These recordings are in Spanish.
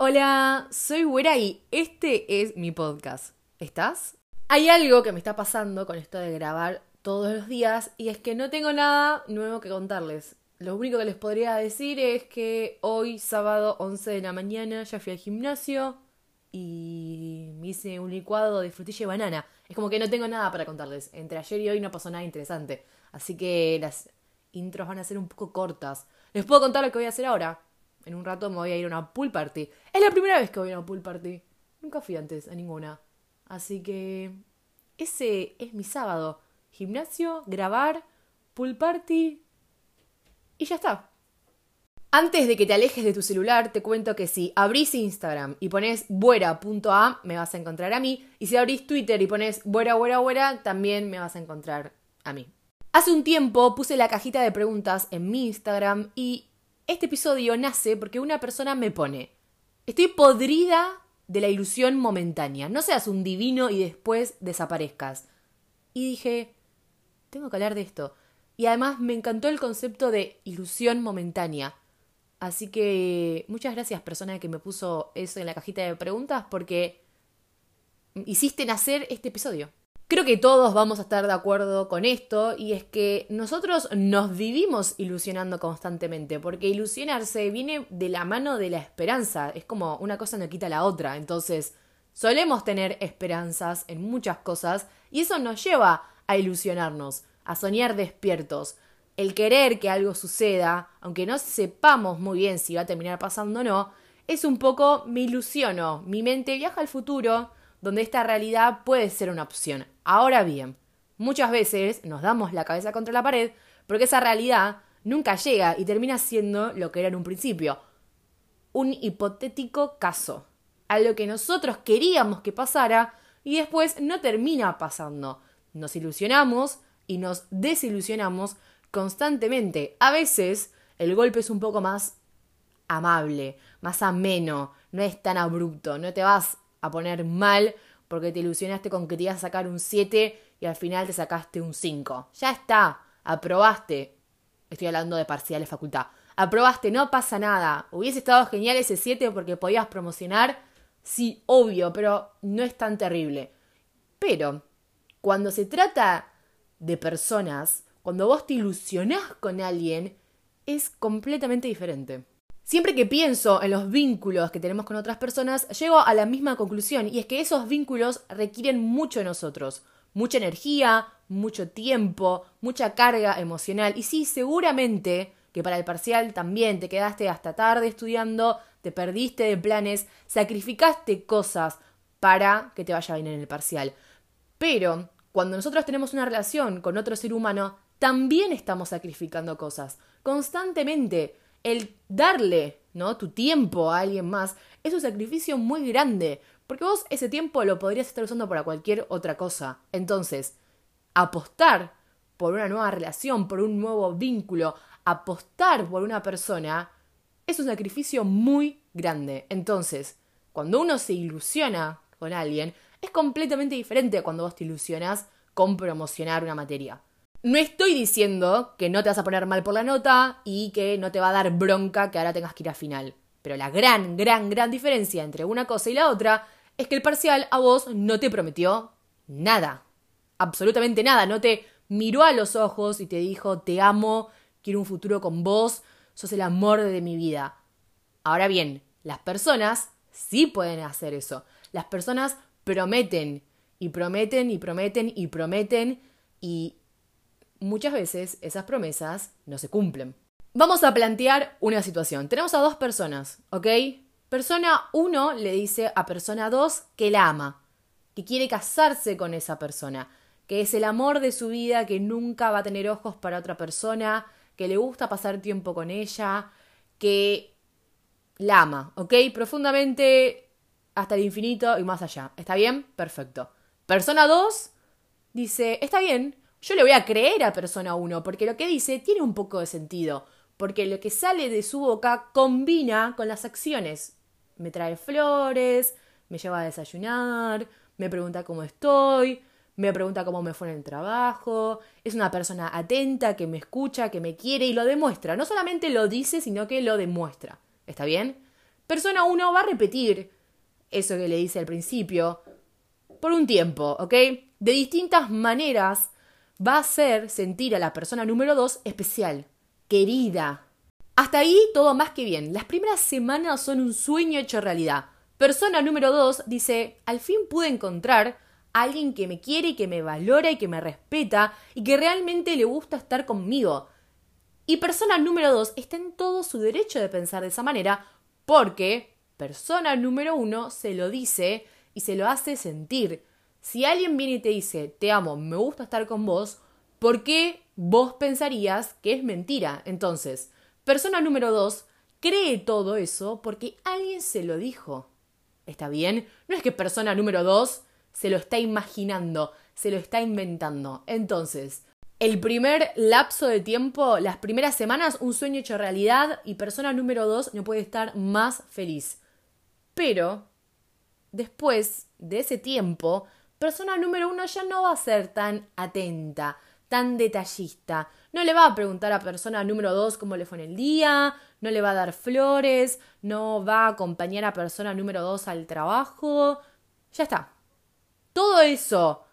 Hola, soy Güera y este es mi podcast. ¿Estás? Hay algo que me está pasando con esto de grabar todos los días y es que no tengo nada nuevo que contarles. Lo único que les podría decir es que hoy, sábado 11 de la mañana, ya fui al gimnasio y me hice un licuado de frutilla y banana. Es como que no tengo nada para contarles. Entre ayer y hoy no pasó nada interesante. Así que las intros van a ser un poco cortas. Les puedo contar lo que voy a hacer ahora. En un rato me voy a ir a una pool party. Es la primera vez que voy a una pool party. Nunca fui antes a ninguna. Así que ese es mi sábado. Gimnasio, grabar, pool party y ya está. Antes de que te alejes de tu celular, te cuento que si abrís Instagram y pones buera.a, me vas a encontrar a mí. Y si abrís Twitter y pones buera, buera, buera, también me vas a encontrar a mí. Hace un tiempo puse la cajita de preguntas en mi Instagram y este episodio nace porque una persona me pone, estoy podrida de la ilusión momentánea, no seas un divino y después desaparezcas. Y dije, tengo que hablar de esto. Y además me encantó el concepto de ilusión momentánea. Así que muchas gracias persona que me puso eso en la cajita de preguntas porque hiciste nacer este episodio. Creo que todos vamos a estar de acuerdo con esto y es que nosotros nos vivimos ilusionando constantemente, porque ilusionarse viene de la mano de la esperanza, es como una cosa no quita la otra, entonces solemos tener esperanzas en muchas cosas y eso nos lleva a ilusionarnos, a soñar despiertos. El querer que algo suceda, aunque no sepamos muy bien si va a terminar pasando o no, es un poco me ilusiono, mi mente viaja al futuro, donde esta realidad puede ser una opción. Ahora bien, muchas veces nos damos la cabeza contra la pared porque esa realidad nunca llega y termina siendo lo que era en un principio, un hipotético caso, algo que nosotros queríamos que pasara y después no termina pasando. Nos ilusionamos y nos desilusionamos constantemente. A veces el golpe es un poco más amable, más ameno, no es tan abrupto, no te vas a poner mal porque te ilusionaste con que te ibas a sacar un 7 y al final te sacaste un 5. Ya está, aprobaste. Estoy hablando de parciales facultad. Aprobaste, no pasa nada. Hubiese estado genial ese 7 porque podías promocionar. Sí, obvio, pero no es tan terrible. Pero, cuando se trata de personas, cuando vos te ilusionás con alguien, es completamente diferente. Siempre que pienso en los vínculos que tenemos con otras personas, llego a la misma conclusión, y es que esos vínculos requieren mucho de nosotros, mucha energía, mucho tiempo, mucha carga emocional, y sí, seguramente que para el parcial también te quedaste hasta tarde estudiando, te perdiste de planes, sacrificaste cosas para que te vaya bien en el parcial. Pero cuando nosotros tenemos una relación con otro ser humano, también estamos sacrificando cosas, constantemente el darle, ¿no? Tu tiempo a alguien más es un sacrificio muy grande, porque vos ese tiempo lo podrías estar usando para cualquier otra cosa. Entonces, apostar por una nueva relación, por un nuevo vínculo, apostar por una persona, es un sacrificio muy grande. Entonces, cuando uno se ilusiona con alguien, es completamente diferente a cuando vos te ilusionas con promocionar una materia. No estoy diciendo que no te vas a poner mal por la nota y que no te va a dar bronca que ahora tengas que ir a final. Pero la gran, gran, gran diferencia entre una cosa y la otra es que el parcial a vos no te prometió nada. Absolutamente nada. No te miró a los ojos y te dijo te amo, quiero un futuro con vos, sos el amor de mi vida. Ahora bien, las personas sí pueden hacer eso. Las personas prometen y prometen y prometen y prometen y muchas veces esas promesas no se cumplen. Vamos a plantear una situación. Tenemos a dos personas, ¿ok? Persona 1 le dice a persona 2 que la ama, que quiere casarse con esa persona, que es el amor de su vida, que nunca va a tener ojos para otra persona, que le gusta pasar tiempo con ella, que la ama, ¿ok? Profundamente hasta el infinito y más allá. ¿Está bien? Perfecto. Persona 2 dice, está bien, yo le voy a creer a persona 1 porque lo que dice tiene un poco de sentido, porque lo que sale de su boca combina con las acciones. Me trae flores, me lleva a desayunar, me pregunta cómo estoy, me pregunta cómo me fue en el trabajo, es una persona atenta que me escucha, que me quiere y lo demuestra. No solamente lo dice, sino que lo demuestra. ¿Está bien? persona 1 va a repetir eso que le dice al principio por un tiempo, ¿ok? De distintas maneras va a hacer sentir a la persona número 2 especial, querida. Hasta ahí todo más que bien. Las primeras semanas son un sueño hecho realidad. Persona número 2 dice, al fin pude encontrar a alguien que me quiere y que me valora y que me respeta y que realmente le gusta estar conmigo. Y persona número 2 está en todo su derecho de pensar de esa manera porque persona número 1 se lo dice y se lo hace sentir. Si alguien viene y te dice, te amo, me gusta estar con vos, ¿por qué vos pensarías que es mentira? Entonces, persona número dos cree todo eso porque alguien se lo dijo. ¿Está bien? No es que persona número dos se lo está imaginando, se lo está inventando. Entonces, el primer lapso de tiempo, las primeras semanas, un sueño hecho realidad y persona número dos no puede estar más feliz. Pero, después de ese tiempo, persona número uno ya no va a ser tan atenta, tan detallista. No le va a preguntar a persona número dos cómo le fue en el día, no le va a dar flores, no va a acompañar a persona número dos al trabajo. Ya está. Todo eso,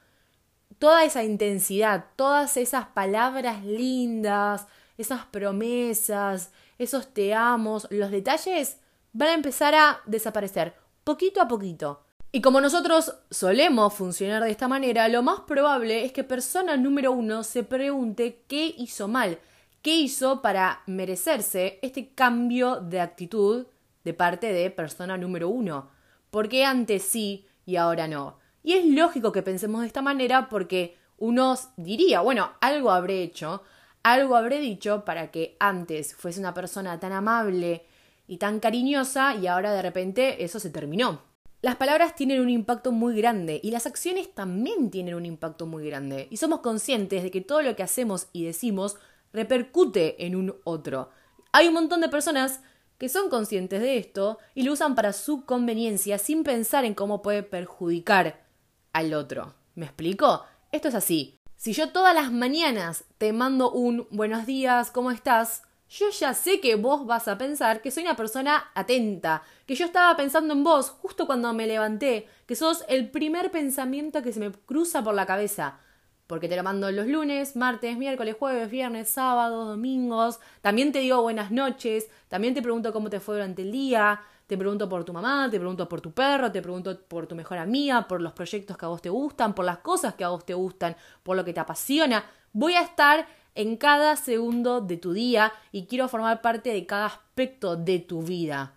toda esa intensidad, todas esas palabras lindas, esas promesas, esos te amos, los detalles van a empezar a desaparecer poquito a poquito. Y como nosotros solemos funcionar de esta manera, lo más probable es que persona número uno se pregunte qué hizo mal, qué hizo para merecerse este cambio de actitud de parte de persona número uno. Porque antes sí y ahora no. Y es lógico que pensemos de esta manera porque uno diría, bueno, algo habré hecho, algo habré dicho para que antes fuese una persona tan amable y tan cariñosa y ahora de repente eso se terminó. Las palabras tienen un impacto muy grande y las acciones también tienen un impacto muy grande y somos conscientes de que todo lo que hacemos y decimos repercute en un otro. Hay un montón de personas que son conscientes de esto y lo usan para su conveniencia sin pensar en cómo puede perjudicar al otro. ¿Me explico? Esto es así. Si yo todas las mañanas te mando un buenos días, ¿cómo estás? Yo ya sé que vos vas a pensar que soy una persona atenta, que yo estaba pensando en vos justo cuando me levanté, que sos el primer pensamiento que se me cruza por la cabeza. Porque te lo mando los lunes, martes, miércoles, jueves, viernes, sábado, domingos. También te digo buenas noches. También te pregunto cómo te fue durante el día. Te pregunto por tu mamá, te pregunto por tu perro, te pregunto por tu mejor amiga, por los proyectos que a vos te gustan, por las cosas que a vos te gustan, por lo que te apasiona. Voy a estar en cada segundo de tu día y quiero formar parte de cada aspecto de tu vida.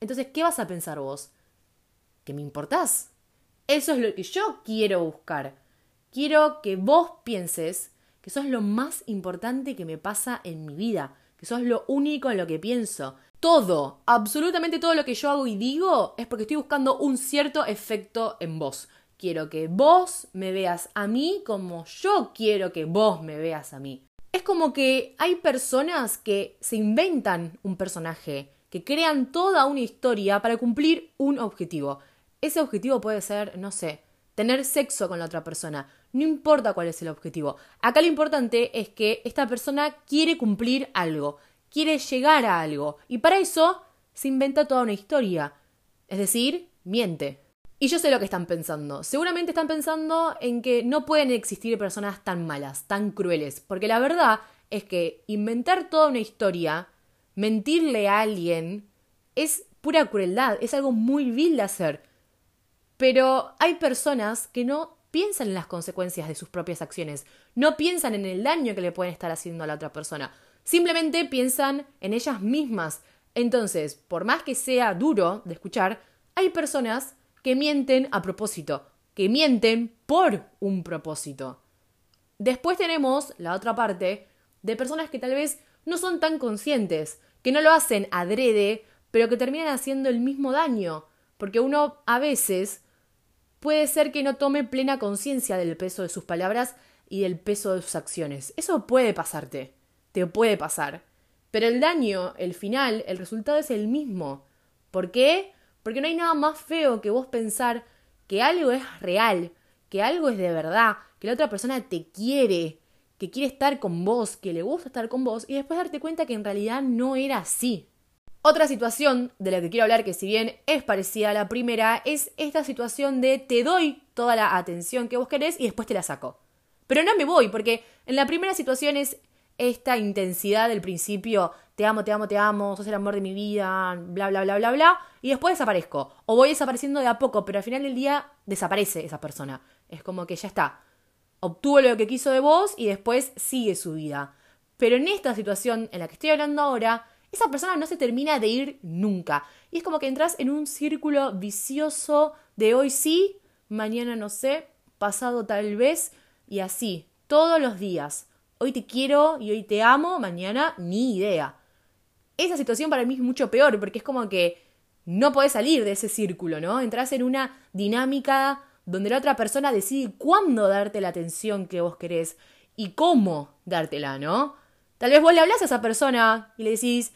Entonces, ¿qué vas a pensar vos? ¿Que me importás? Eso es lo que yo quiero buscar. Quiero que vos pienses que sos lo más importante que me pasa en mi vida, que sos lo único en lo que pienso. Todo, absolutamente todo lo que yo hago y digo es porque estoy buscando un cierto efecto en vos. Quiero que vos me veas a mí como yo quiero que vos me veas a mí. Es como que hay personas que se inventan un personaje, que crean toda una historia para cumplir un objetivo. Ese objetivo puede ser, no sé, tener sexo con la otra persona. No importa cuál es el objetivo. Acá lo importante es que esta persona quiere cumplir algo, quiere llegar a algo. Y para eso se inventa toda una historia. Es decir, miente. Y yo sé lo que están pensando. Seguramente están pensando en que no pueden existir personas tan malas, tan crueles, porque la verdad es que inventar toda una historia, mentirle a alguien, es pura crueldad, es algo muy vil de hacer. Pero hay personas que no piensan en las consecuencias de sus propias acciones, no piensan en el daño que le pueden estar haciendo a la otra persona, simplemente piensan en ellas mismas. Entonces, por más que sea duro de escuchar, hay personas que mienten a propósito, que mienten por un propósito. Después tenemos la otra parte de personas que tal vez no son tan conscientes, que no lo hacen adrede, pero que terminan haciendo el mismo daño, porque uno a veces puede ser que no tome plena conciencia del peso de sus palabras y del peso de sus acciones. Eso puede pasarte, te puede pasar. Pero el daño, el final, el resultado es el mismo. ¿Por qué? Porque no hay nada más feo que vos pensar que algo es real, que algo es de verdad, que la otra persona te quiere, que quiere estar con vos, que le gusta estar con vos, y después darte cuenta que en realidad no era así. Otra situación de la que quiero hablar, que si bien es parecida a la primera, es esta situación de te doy toda la atención que vos querés y después te la saco. Pero no me voy, porque en la primera situación es esta intensidad del principio, te amo, te amo, te amo, sos el amor de mi vida, bla, bla, bla, bla, bla, y después desaparezco. O voy desapareciendo de a poco, pero al final del día desaparece esa persona. Es como que ya está. Obtuvo lo que quiso de vos y después sigue su vida. Pero en esta situación en la que estoy hablando ahora, esa persona no se termina de ir nunca. Y es como que entras en un círculo vicioso de hoy sí, mañana no sé, pasado tal vez, y así, todos los días. Hoy te quiero y hoy te amo, mañana ni idea. Esa situación para mí es mucho peor porque es como que no podés salir de ese círculo, ¿no? Entras en una dinámica donde la otra persona decide cuándo darte la atención que vos querés y cómo dártela, ¿no? Tal vez vos le hablas a esa persona y le decís,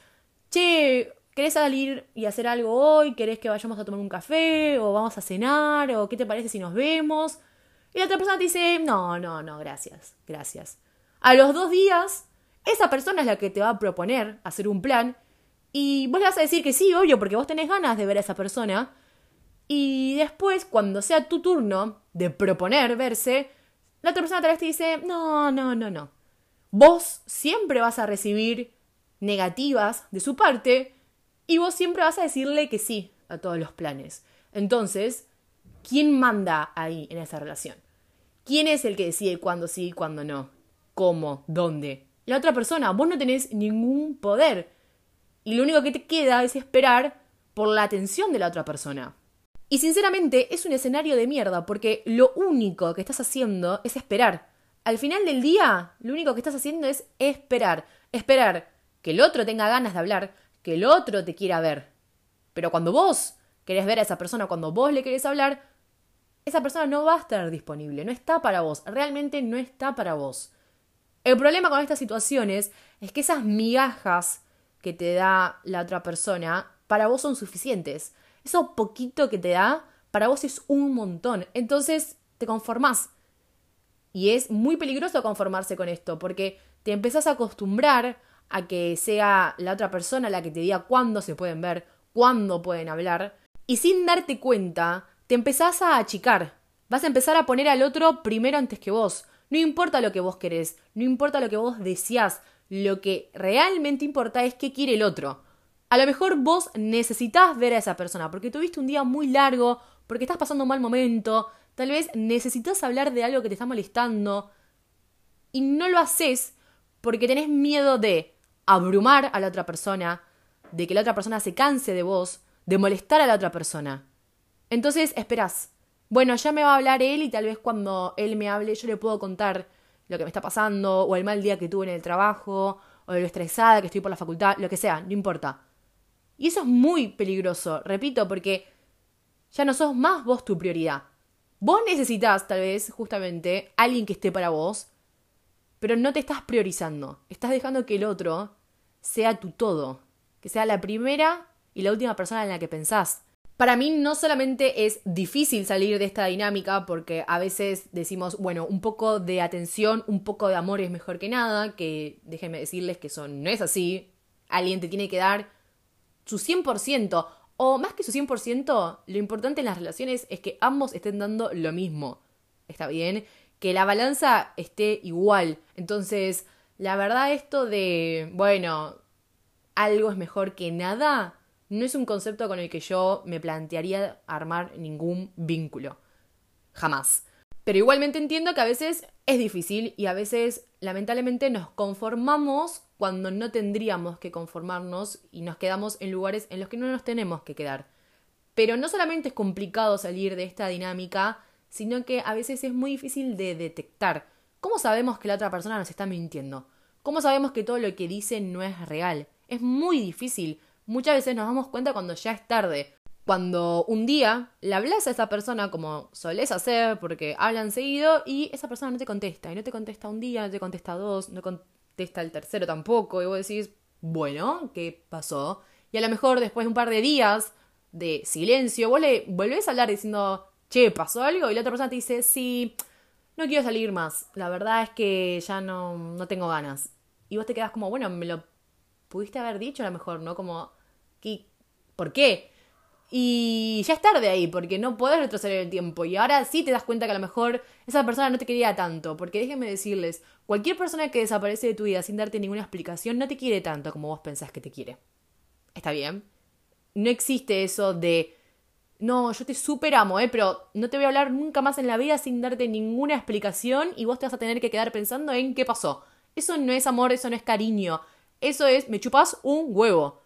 che, ¿querés salir y hacer algo hoy? ¿Querés que vayamos a tomar un café? ¿O vamos a cenar? ¿O qué te parece si nos vemos? Y la otra persona te dice, no, no, no, gracias, gracias. A los dos días, esa persona es la que te va a proponer hacer un plan y vos le vas a decir que sí, obvio, porque vos tenés ganas de ver a esa persona. Y después, cuando sea tu turno de proponer verse, la otra persona tal vez te dice, no, no, no, no. Vos siempre vas a recibir negativas de su parte y vos siempre vas a decirle que sí a todos los planes. Entonces, ¿quién manda ahí en esa relación? ¿Quién es el que decide cuándo sí y cuándo no? ¿Cómo? ¿Dónde? La otra persona, vos no tenés ningún poder. Y lo único que te queda es esperar por la atención de la otra persona. Y sinceramente es un escenario de mierda porque lo único que estás haciendo es esperar. Al final del día, lo único que estás haciendo es esperar. Esperar que el otro tenga ganas de hablar, que el otro te quiera ver. Pero cuando vos querés ver a esa persona, cuando vos le querés hablar, esa persona no va a estar disponible, no está para vos, realmente no está para vos. El problema con estas situaciones es que esas migajas que te da la otra persona para vos son suficientes. Eso poquito que te da para vos es un montón. Entonces te conformás. Y es muy peligroso conformarse con esto porque te empezás a acostumbrar a que sea la otra persona la que te diga cuándo se pueden ver, cuándo pueden hablar, y sin darte cuenta, te empezás a achicar. Vas a empezar a poner al otro primero antes que vos. No importa lo que vos querés, no importa lo que vos deseás, lo que realmente importa es qué quiere el otro. A lo mejor vos necesitas ver a esa persona porque tuviste un día muy largo, porque estás pasando un mal momento, tal vez necesitas hablar de algo que te está molestando y no lo haces porque tenés miedo de abrumar a la otra persona, de que la otra persona se canse de vos, de molestar a la otra persona. Entonces esperás. Bueno, ya me va a hablar él y tal vez cuando él me hable yo le puedo contar lo que me está pasando, o el mal día que tuve en el trabajo, o lo estresada que estoy por la facultad, lo que sea, no importa. Y eso es muy peligroso, repito, porque ya no sos más vos tu prioridad. Vos necesitas, tal vez, justamente, alguien que esté para vos, pero no te estás priorizando. Estás dejando que el otro sea tu todo, que sea la primera y la última persona en la que pensás. Para mí no solamente es difícil salir de esta dinámica porque a veces decimos, bueno, un poco de atención, un poco de amor es mejor que nada, que déjenme decirles que eso no es así. Alguien te tiene que dar su 100%, o más que su 100%, lo importante en las relaciones es que ambos estén dando lo mismo. ¿Está bien? Que la balanza esté igual. Entonces, la verdad esto de, bueno, algo es mejor que nada, no es un concepto con el que yo me plantearía armar ningún vínculo. Jamás. Pero igualmente entiendo que a veces es difícil y a veces lamentablemente nos conformamos cuando no tendríamos que conformarnos y nos quedamos en lugares en los que no nos tenemos que quedar. Pero no solamente es complicado salir de esta dinámica, sino que a veces es muy difícil de detectar. ¿Cómo sabemos que la otra persona nos está mintiendo? ¿Cómo sabemos que todo lo que dice no es real? Es muy difícil. Muchas veces nos damos cuenta cuando ya es tarde. Cuando un día le hablas a esa persona como solés hacer, porque hablan seguido, y esa persona no te contesta. Y no te contesta un día, no te contesta dos, no contesta el tercero tampoco. Y vos decís, bueno, ¿qué pasó? Y a lo mejor después de un par de días de silencio, vos le volvés a hablar diciendo, che, ¿pasó algo? Y la otra persona te dice, sí, no quiero salir más. La verdad es que ya no, no tengo ganas. Y vos te quedas como, bueno, me lo pudiste haber dicho a lo mejor, ¿no? Como, ¿Por qué? Y ya es tarde ahí, porque no podés retroceder el tiempo. Y ahora sí te das cuenta que a lo mejor esa persona no te quería tanto. Porque déjenme decirles, cualquier persona que desaparece de tu vida sin darte ninguna explicación no te quiere tanto como vos pensás que te quiere. ¿Está bien? No existe eso de, no, yo te super amo, ¿eh? Pero no te voy a hablar nunca más en la vida sin darte ninguna explicación y vos te vas a tener que quedar pensando en qué pasó. Eso no es amor, eso no es cariño. Eso es, me chupas un huevo.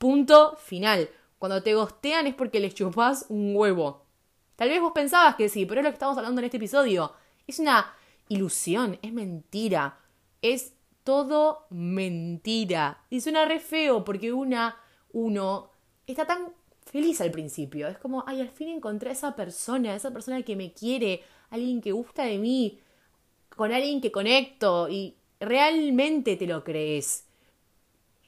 Punto final. Cuando te gostean es porque les chupas un huevo. Tal vez vos pensabas que sí, pero es lo que estamos hablando en este episodio. Es una ilusión, es mentira. Es todo mentira. Y suena re feo porque una, uno, está tan feliz al principio. Es como, ay, al fin encontré a esa persona, esa persona que me quiere, alguien que gusta de mí, con alguien que conecto y realmente te lo crees.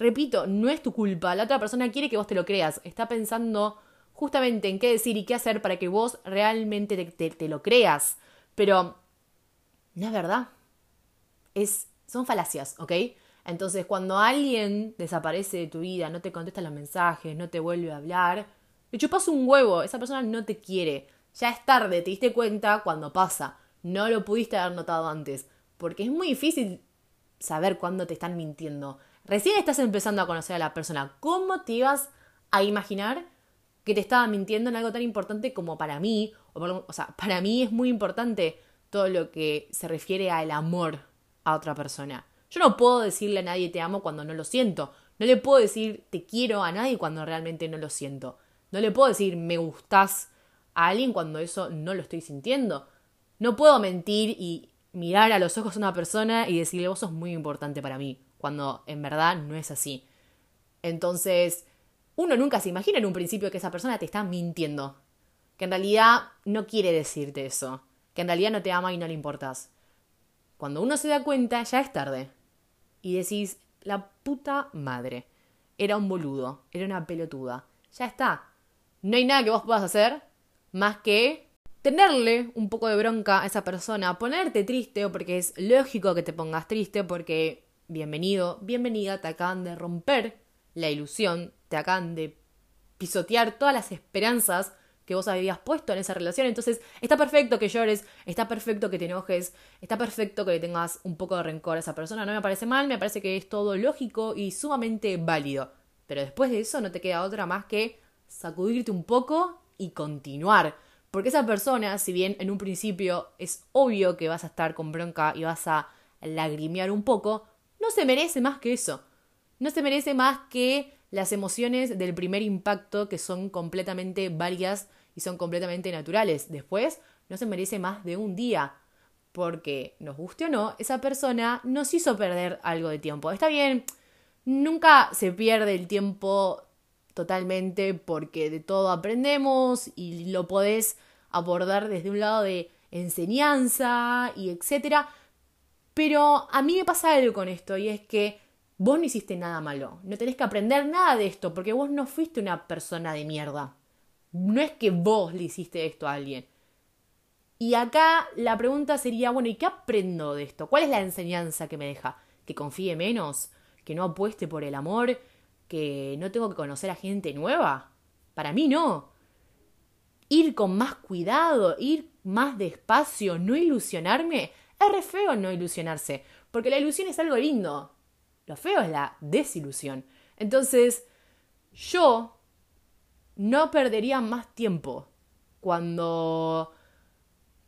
Repito, no es tu culpa. La otra persona quiere que vos te lo creas. Está pensando justamente en qué decir y qué hacer para que vos realmente te, lo creas. Pero no es verdad. Es, son falacias, ¿ok? Entonces, cuando alguien desaparece de tu vida, no te contesta los mensajes, no te vuelve a hablar, le chupas un huevo, esa persona no te quiere. Ya es tarde, te diste cuenta cuando pasa. No lo pudiste haber notado antes. Porque es muy difícil saber cuándo te están mintiendo. Recién estás empezando a conocer a la persona. ¿Cómo te ibas a imaginar que te estaba mintiendo en algo tan importante como para mí? O, sea, para mí es muy importante todo lo que se refiere al amor a otra persona. Yo no puedo decirle a nadie te amo cuando no lo siento. No le puedo decir te quiero a nadie cuando realmente no lo siento. No le puedo decir me gustas a alguien cuando eso no lo estoy sintiendo. No puedo mentir y mirar a los ojos a una persona y decirle vos sos muy importante para mí cuando en verdad no es así. Entonces, uno nunca se imagina en un principio que esa persona te está mintiendo, que en realidad no quiere decirte eso, que en realidad no te ama y no le importas. Cuando uno se da cuenta, ya es tarde. Y decís, la puta madre. Era un boludo, era una pelotuda. Ya está. No hay nada que vos puedas hacer más que tenerle un poco de bronca a esa persona, ponerte triste, porque es lógico que te pongas triste, porque bienvenido, bienvenida, te acaban de romper la ilusión, te acaban de pisotear todas las esperanzas que vos habías puesto en esa relación. Entonces, está perfecto que llores, está perfecto que te enojes, está perfecto que le tengas un poco de rencor a esa persona. No me parece mal, me parece que es todo lógico y sumamente válido. Pero después de eso no te queda otra más que sacudirte un poco y continuar. Porque esa persona, si bien en un principio es obvio que vas a estar con bronca y vas a lagrimear un poco, no se merece más que eso. No se merece más que las emociones del primer impacto que son completamente varias y son completamente naturales. Después, no se merece más de un día. Porque, nos guste o no, esa persona nos hizo perder algo de tiempo. Está bien, nunca se pierde el tiempo totalmente porque de todo aprendemos y lo podés abordar desde un lado de enseñanza y etcétera. Pero a mí me pasa algo con esto y es que vos no hiciste nada malo. No tenés que aprender nada de esto porque vos no fuiste una persona de mierda. No es que vos le hiciste esto a alguien. Y acá la pregunta sería, bueno, ¿y qué aprendo de esto? ¿Cuál es la enseñanza que me deja? ¿Que confíe menos? ¿Que no apueste por el amor? ¿Que no tengo que conocer a gente nueva? Para mí no. Ir con más cuidado, ir más despacio, no ilusionarme, es re feo no ilusionarse, porque la ilusión es algo lindo. Lo feo es la desilusión. Entonces, yo no perdería más tiempo cuando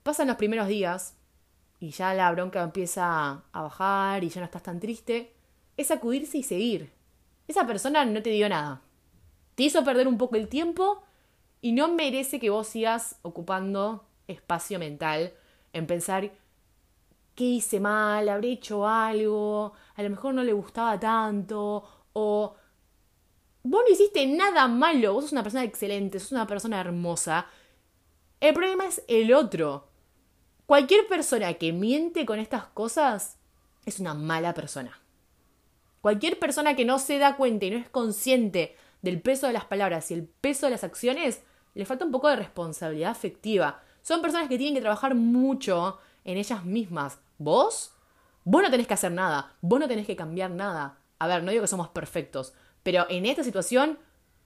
pasan los primeros días y ya la bronca empieza a bajar y ya no estás tan triste, es acudirse y seguir. Esa persona no te dio nada. Te hizo perder un poco el tiempo y no merece que vos sigas ocupando espacio mental en pensar ¿qué hice mal? ¿Habré hecho algo? A lo mejor no le gustaba tanto. O vos no hiciste nada malo, vos sos una persona excelente, sos una persona hermosa. El problema es el otro. Cualquier persona que miente con estas cosas es una mala persona. Cualquier persona que no se da cuenta y no es consciente del peso de las palabras y el peso de las acciones, le falta un poco de responsabilidad afectiva. Son personas que tienen que trabajar mucho en ellas mismas. ¿Vos? Vos no tenés que hacer nada, vos no tenés que cambiar nada. A ver, no digo que somos perfectos, Pero en esta situación,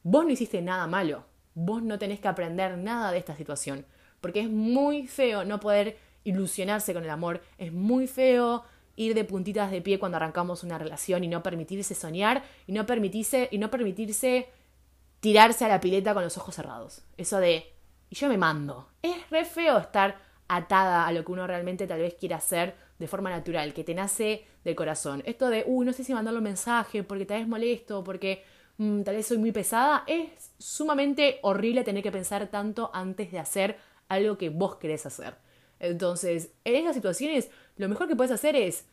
vos no hiciste nada malo. Vos no tenés que aprender nada de esta situación. Porque es muy feo no poder ilusionarse con el amor. Es muy feo ir de puntitas de pie cuando arrancamos una relación y no permitirse soñar y no permitirse, y no permitirse tirarse a la pileta con los ojos cerrados. Eso de, y yo me mando. Es re feo estar atada a lo que uno realmente tal vez quiera hacer de forma natural, que te nace del corazón. Esto de, uy, no sé si mandarle un mensaje porque tal vez molesto, porque mm, tal vez soy muy pesada, es sumamente horrible tener que pensar tanto antes de hacer algo que vos querés hacer. Entonces, en esas situaciones, lo mejor que puedes hacer es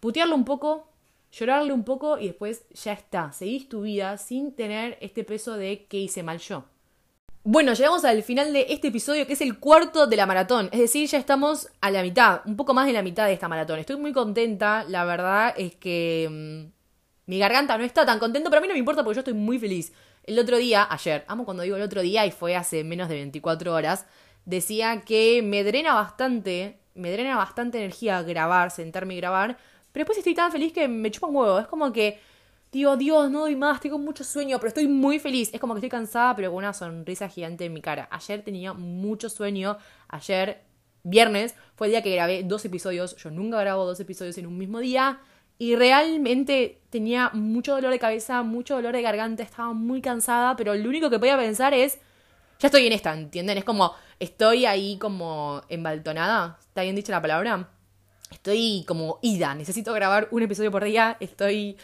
putearlo un poco, llorarle un poco y después ya está. Seguís tu vida sin tener este peso de que hice mal yo. Bueno, llegamos al final de este episodio que es el cuarto de la maratón. Es decir, ya estamos a la mitad, un poco más de la mitad de esta maratón. Estoy muy contenta, la verdad es que mm, mi garganta no está tan contenta, pero a mí no me importa porque yo estoy muy feliz. El otro día, ayer, amo cuando digo el otro día y fue hace menos de 24 horas, decía que me drena bastante, me drena bastante energía grabar, sentarme y grabar, pero después estoy tan feliz que me chupa un huevo. Es como que digo, Dios, no doy más, tengo mucho sueño, pero estoy muy feliz. Es como que estoy cansada, pero con una sonrisa gigante en mi cara. Ayer tenía mucho sueño. Ayer, viernes, fue el día que grabé dos episodios. Yo nunca grabo dos episodios en un mismo día. Y realmente tenía mucho dolor de cabeza, mucho dolor de garganta, estaba muy cansada, pero lo único que podía pensar es, ya estoy en esta, ¿entienden? Es como, estoy ahí como embaltonada, ¿está bien dicha la palabra? Estoy como ida, necesito grabar un episodio por día, estoy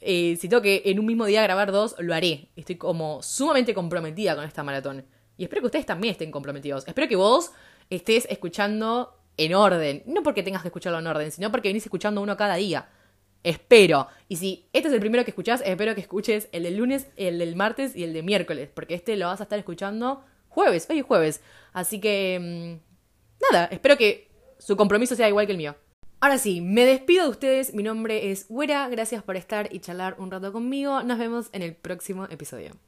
eh, si tengo que en un mismo día grabar dos, lo haré. Estoy como sumamente comprometida con esta maratón. Y espero que ustedes también estén comprometidos. Espero que vos estés escuchando en orden. No porque tengas que escucharlo en orden, sino porque venís escuchando uno cada día. Espero. Y si este es el primero que escuchás, espero que escuches el del lunes, el del martes y el de miércoles. Porque este lo vas a estar escuchando jueves, hoy es jueves. Así que... Mm, nada, espero que su compromiso sea igual que el mío. Ahora sí, me despido de ustedes. Mi nombre es Güera. Gracias por estar y charlar un rato conmigo. Nos vemos en el próximo episodio.